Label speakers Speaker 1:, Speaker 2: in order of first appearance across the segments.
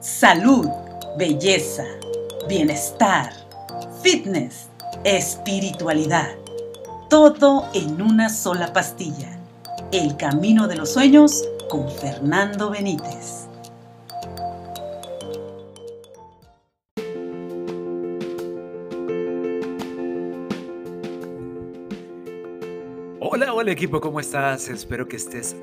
Speaker 1: Salud, belleza, bienestar, fitness, espiritualidad. Todo en una sola pastilla. El camino de los sueños con Fernando Benítez.
Speaker 2: Hola, hola equipo, ¿cómo estás? Espero que estés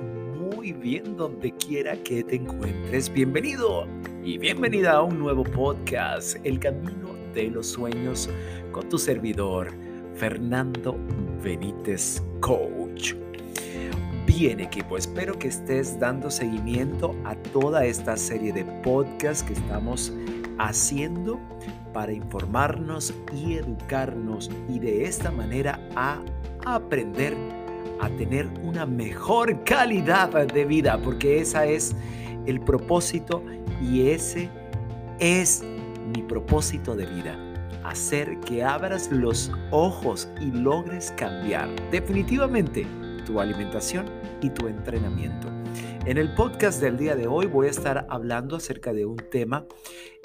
Speaker 2: muy bien donde quiera que te encuentres. Bienvenido y bienvenida a un nuevo podcast, El Camino de los Sueños, con tu servidor, Fernando Benítez Coach. Bien equipo, espero que estés dando seguimiento a toda esta serie de podcasts que estamos haciendo para informarnos y educarnos y de esta manera a aprender a tener una mejor calidad de vida, porque esa es el propósito y ese es mi propósito de vida. Hacer que abras los ojos y logres cambiar definitivamente tu alimentación y tu entrenamiento. En el podcast del día de hoy voy a estar hablando acerca de un tema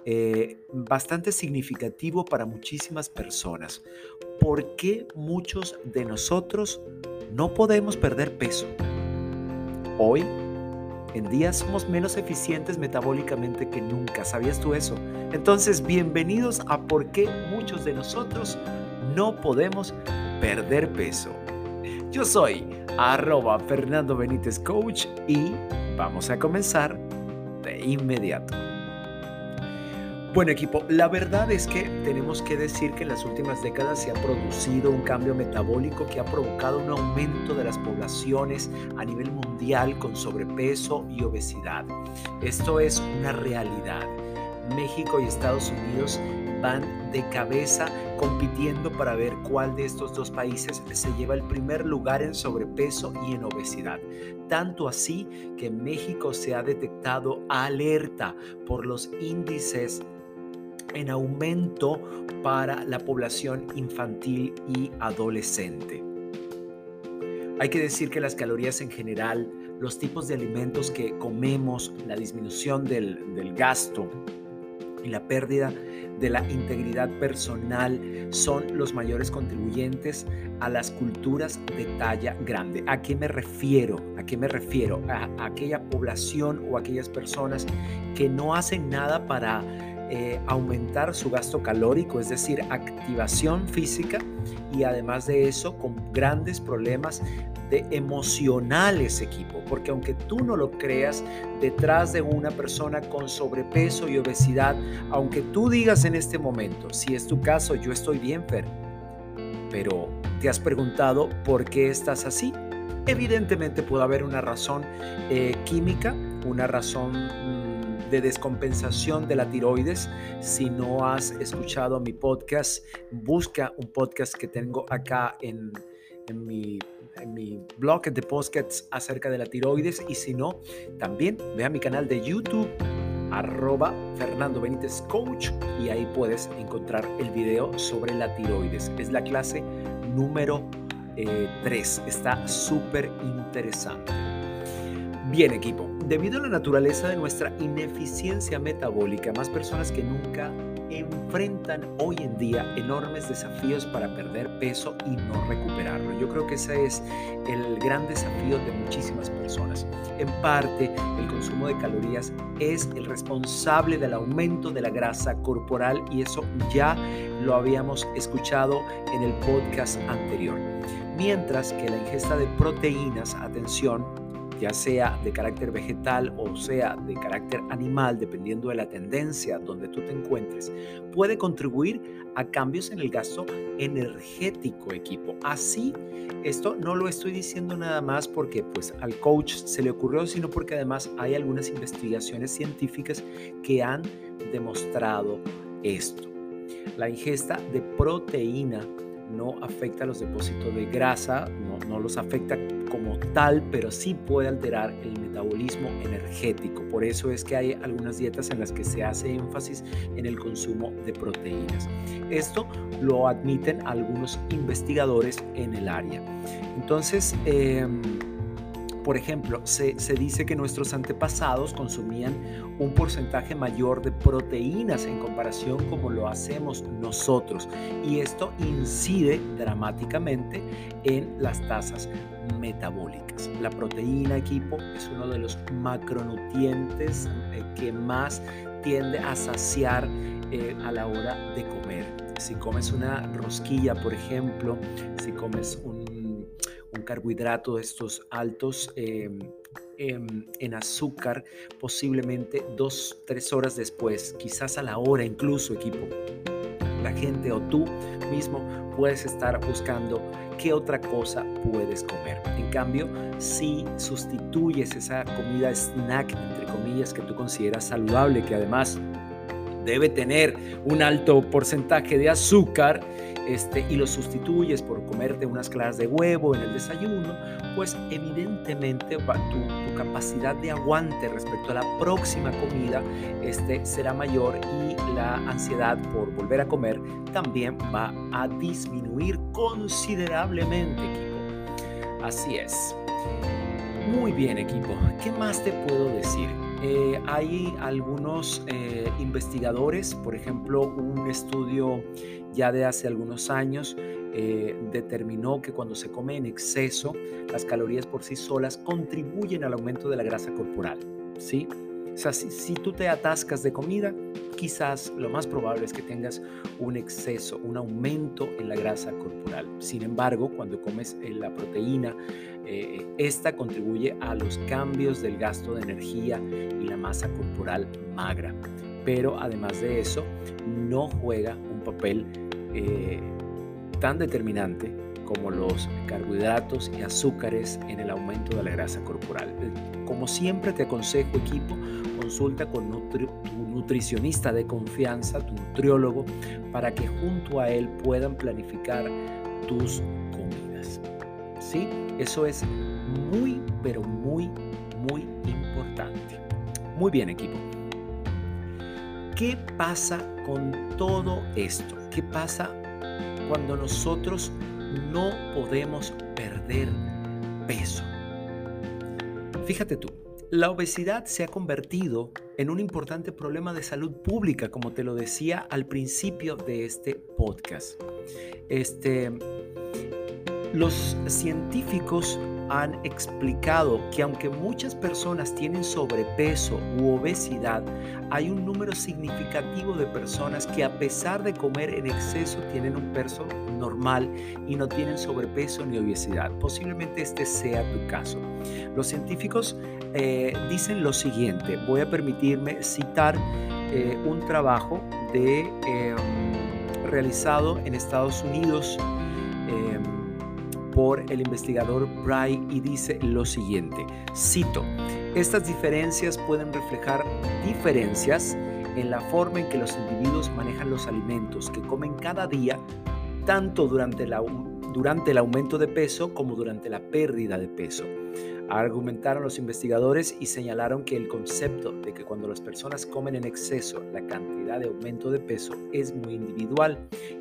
Speaker 2: eh, bastante significativo para muchísimas personas. ¿Por qué muchos de nosotros no podemos perder peso? Hoy en día somos menos eficientes metabólicamente que nunca. ¿Sabías tú eso? Entonces, bienvenidos a por qué muchos de nosotros no podemos perder peso. Yo soy arroba Fernando Benítez Coach y vamos a comenzar de inmediato. Bueno equipo, la verdad es que tenemos que decir que en las últimas décadas se ha producido un cambio metabólico que ha provocado un aumento de las poblaciones a nivel mundial con sobrepeso y obesidad. Esto es una realidad. México y Estados Unidos van de cabeza compitiendo para ver cuál de estos dos países se lleva el primer lugar en sobrepeso y en obesidad. Tanto así que México se ha detectado alerta por los índices en aumento para la población infantil y adolescente. Hay que decir que las calorías en general, los tipos de alimentos que comemos, la disminución del, del gasto y la pérdida de la integridad personal son los mayores contribuyentes a las culturas de talla grande. ¿A qué me refiero? ¿A qué me refiero? A, aquella población o aquellas personas que no hacen nada para eh, aumentar su gasto calórico, es decir, activación física y además de eso con grandes problemas de emocionales equipo, porque aunque tú no lo creas, detrás de una persona con sobrepeso y obesidad, aunque tú digas en este momento, si es tu caso, yo estoy bien, Fer, pero ¿te has preguntado por qué estás así? Evidentemente puede haber una razón eh, química, una razón de descompensación de la tiroides. Si no has escuchado mi podcast, busca un podcast que tengo acá en, en mi en mi blog de podcasts acerca de la tiroides y si no, también ve a mi canal de YouTube arroba Fernando Benítez Coach y ahí puedes encontrar el video sobre la tiroides. Es la clase número 3. Eh, Está súper interesante. Bien equipo, debido a la naturaleza de nuestra ineficiencia metabólica, más personas que nunca enfrentan hoy en día enormes desafíos para perder peso y no recuperarlo. Yo creo que ese es el gran desafío de muchísimas personas. En parte, el consumo de calorías es el responsable del aumento de la grasa corporal y eso ya lo habíamos escuchado en el podcast anterior. Mientras que la ingesta de proteínas, atención, ya sea de carácter vegetal o sea de carácter animal, dependiendo de la tendencia donde tú te encuentres, puede contribuir a cambios en el gasto energético equipo. Así, esto no lo estoy diciendo nada más porque pues al coach se le ocurrió, sino porque además hay algunas investigaciones científicas que han demostrado esto. La ingesta de proteína no afecta los depósitos de grasa, no, no, los afecta como tal, pero sí puede alterar el metabolismo energético. Por eso es que hay algunas dietas en las que se hace énfasis en el consumo de proteínas. Esto lo admiten algunos investigadores en el área. Entonces, em, Por ejemplo, se, dice que nuestros antepasados consumían un porcentaje mayor de proteínas en comparación como lo hacemos nosotros y esto incide dramáticamente en las tasas metabólicas. La proteína, equipo, es uno de los macronutrientes eh, que más tiende a saciar eh, a la hora de comer. Si comes una rosquilla, por ejemplo, si comes un, carbohidrato de estos altos em, em, en azúcar, posiblemente dos, tres horas después, quizás a la hora incluso, equipo, la gente o tú mismo puedes estar buscando qué otra cosa puedes comer. En cambio, si sustituyes esa comida snack, entre comillas, que tú consideras saludable, que además debe tener un alto porcentaje de azúcar, este, y lo sustituyes por comerte unas claras de huevo en el desayuno, pues evidentemente tu, capacidad de aguante respecto a la próxima comida este, será mayor y la ansiedad por volver a comer también va a disminuir considerablemente, equipo. Así es. Muy bien, equipo. ¿Qué más te puedo decir? Eh, hay algunos eh, investigadores, por ejemplo, un estudio ya de hace algunos años eh, determinó que cuando se come en exceso, las calorías por sí solas contribuyen al aumento de la grasa corporal. ¿sí? O sea, si, tú te atascas de comida, quizás lo más probable es que tengas un exceso, un aumento en la grasa corporal. Sin embargo, cuando comes la proteína, eh, esta contribuye a los cambios del gasto de energía y la masa corporal magra. Pero además de eso, no juega un papel eh, tan determinante como los carbohidratos y azúcares en el aumento de la grasa corporal. Como siempre te aconsejo equipo, consulta con tu nutricionista de confianza, tu nutriólogo, para que junto a él puedan planificar tus. ¿Sí? Eso es muy, pero muy, muy importante. Muy bien equipo. ¿Qué pasa con todo esto? ¿Qué pasa cuando nosotros no podemos perder peso. Fíjate tú, la obesidad se ha convertido en un importante problema de salud pública, como te lo decía al principio de este podcast. Este, los científicos han explicado que aunque muchas personas tienen sobrepeso u obesidad, hay un número significativo de personas que a pesar de comer en exceso tienen un peso normal y no tienen sobrepeso ni obesidad. Posiblemente este sea tu caso. Los científicos eh, dicen lo siguiente, voy a permitirme citar eh, un trabajo de, em, realizado en Estados Unidos em, por el investigador Bry y dice lo siguiente, cito, estas diferencias pueden reflejar diferencias en la forma en que los individuos manejan los alimentos que comen cada día, tanto durante, la, durante el aumento de peso como durante la pérdida de peso. Argumentaron los investigadores y señalaron que el concepto de que cuando las personas comen en exceso la cantidad de aumento de peso es muy individual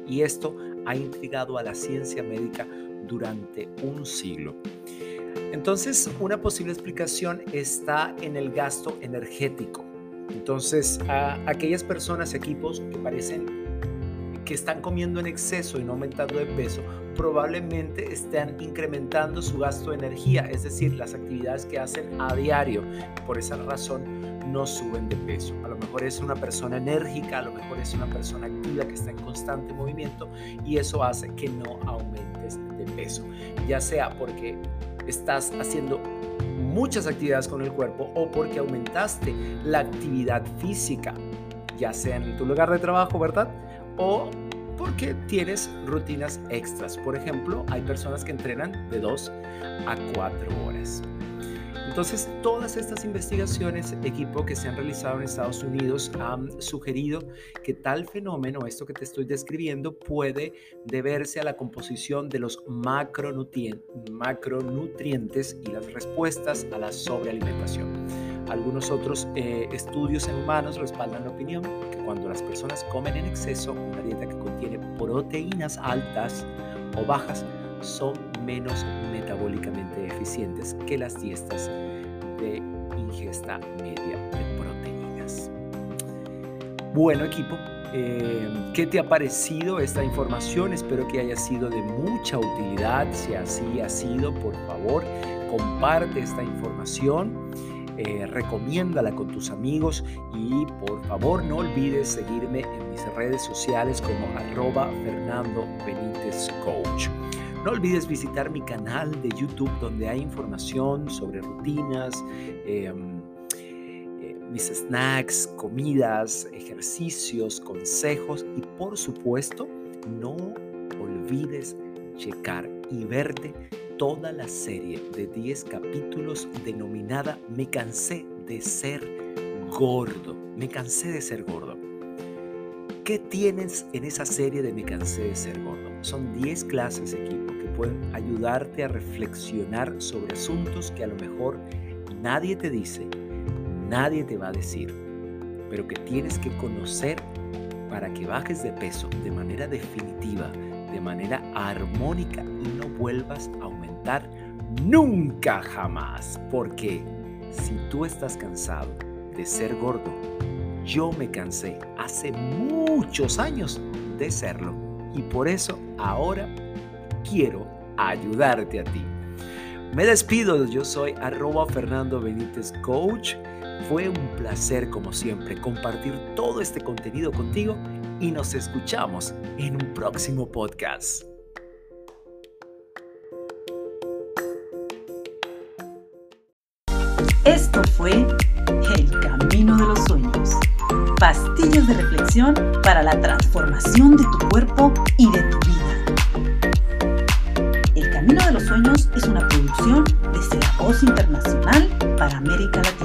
Speaker 2: y esto ha intrigado a la ciencia médica durante un siglo. Entonces, una posible explicación está en el gasto energético. Entonces, a aquellas personas, equipos que parecen que están comiendo en exceso y no aumentando de peso, probablemente estén incrementando su gasto de energía, es decir, las actividades que hacen a diario. Por esa razón no suben de peso. A lo mejor es una persona enérgica, a lo mejor es una persona activa que está en constante movimiento y eso hace que no aumentes de ya sea porque estás haciendo muchas actividades con el cuerpo o porque aumentaste la actividad física, ya sea en tu lugar de trabajo, ¿verdad? O porque tienes rutinas extras. Por ejemplo, hay personas que entrenan de 2 a 4 horas. Entonces, todas estas investigaciones, equipo que se han realizado en Estados Unidos, han sugerido que tal fenómeno, esto que te estoy describiendo, puede deberse a la composición de los macronutrientes y las respuestas a la sobrealimentación. Algunos otros eh, estudios en humanos respaldan la opinión que cuando las personas comen en exceso una dieta que contiene proteínas altas o bajas, son menos metabólicamente eficientes que las dietas de ingesta media de proteínas. Bueno equipo, eh, ¿qué te ha parecido esta información? Espero que haya sido de mucha utilidad. Si así ha sido, por favor, comparte esta información. Eh, recomiéndala con tus amigos y por favor no olvides seguirme en mis redes sociales como arroba Fernando Benítez Coach. No olvides visitar mi canal de YouTube donde hay información sobre rutinas, em, eh, mis snacks, comidas, ejercicios, consejos y por supuesto no olvides checar y verte toda la serie de 10 capítulos denominada Me cansé de ser gordo. Me cansé de ser gordo. ¿Qué tienes en esa serie de Me cansé de ser gordo? Son 10 clases, que pueden ayudarte a reflexionar sobre asuntos que a lo mejor nadie te dice, nadie te va a decir, pero que tienes que conocer para que bajes de peso de manera definitiva, de manera armónica y no vuelvas a aumentar nunca jamás. Porque si tú estás cansado de ser gordo, yo me cansé hace muchos años de serlo y por eso ahora quiero ayudarte a ti. Me despido, yo soy arroba Fernando Benítez Coach. Fue un placer como siempre compartir todo este contenido contigo y nos escuchamos en un próximo podcast.
Speaker 1: Esto fue El Camino de los Sueños. Pastillas de reflexión para la transformación de tu cuerpo y de tu vida. Camino de los Sueños es una producción de Voz Internacional para América Latina.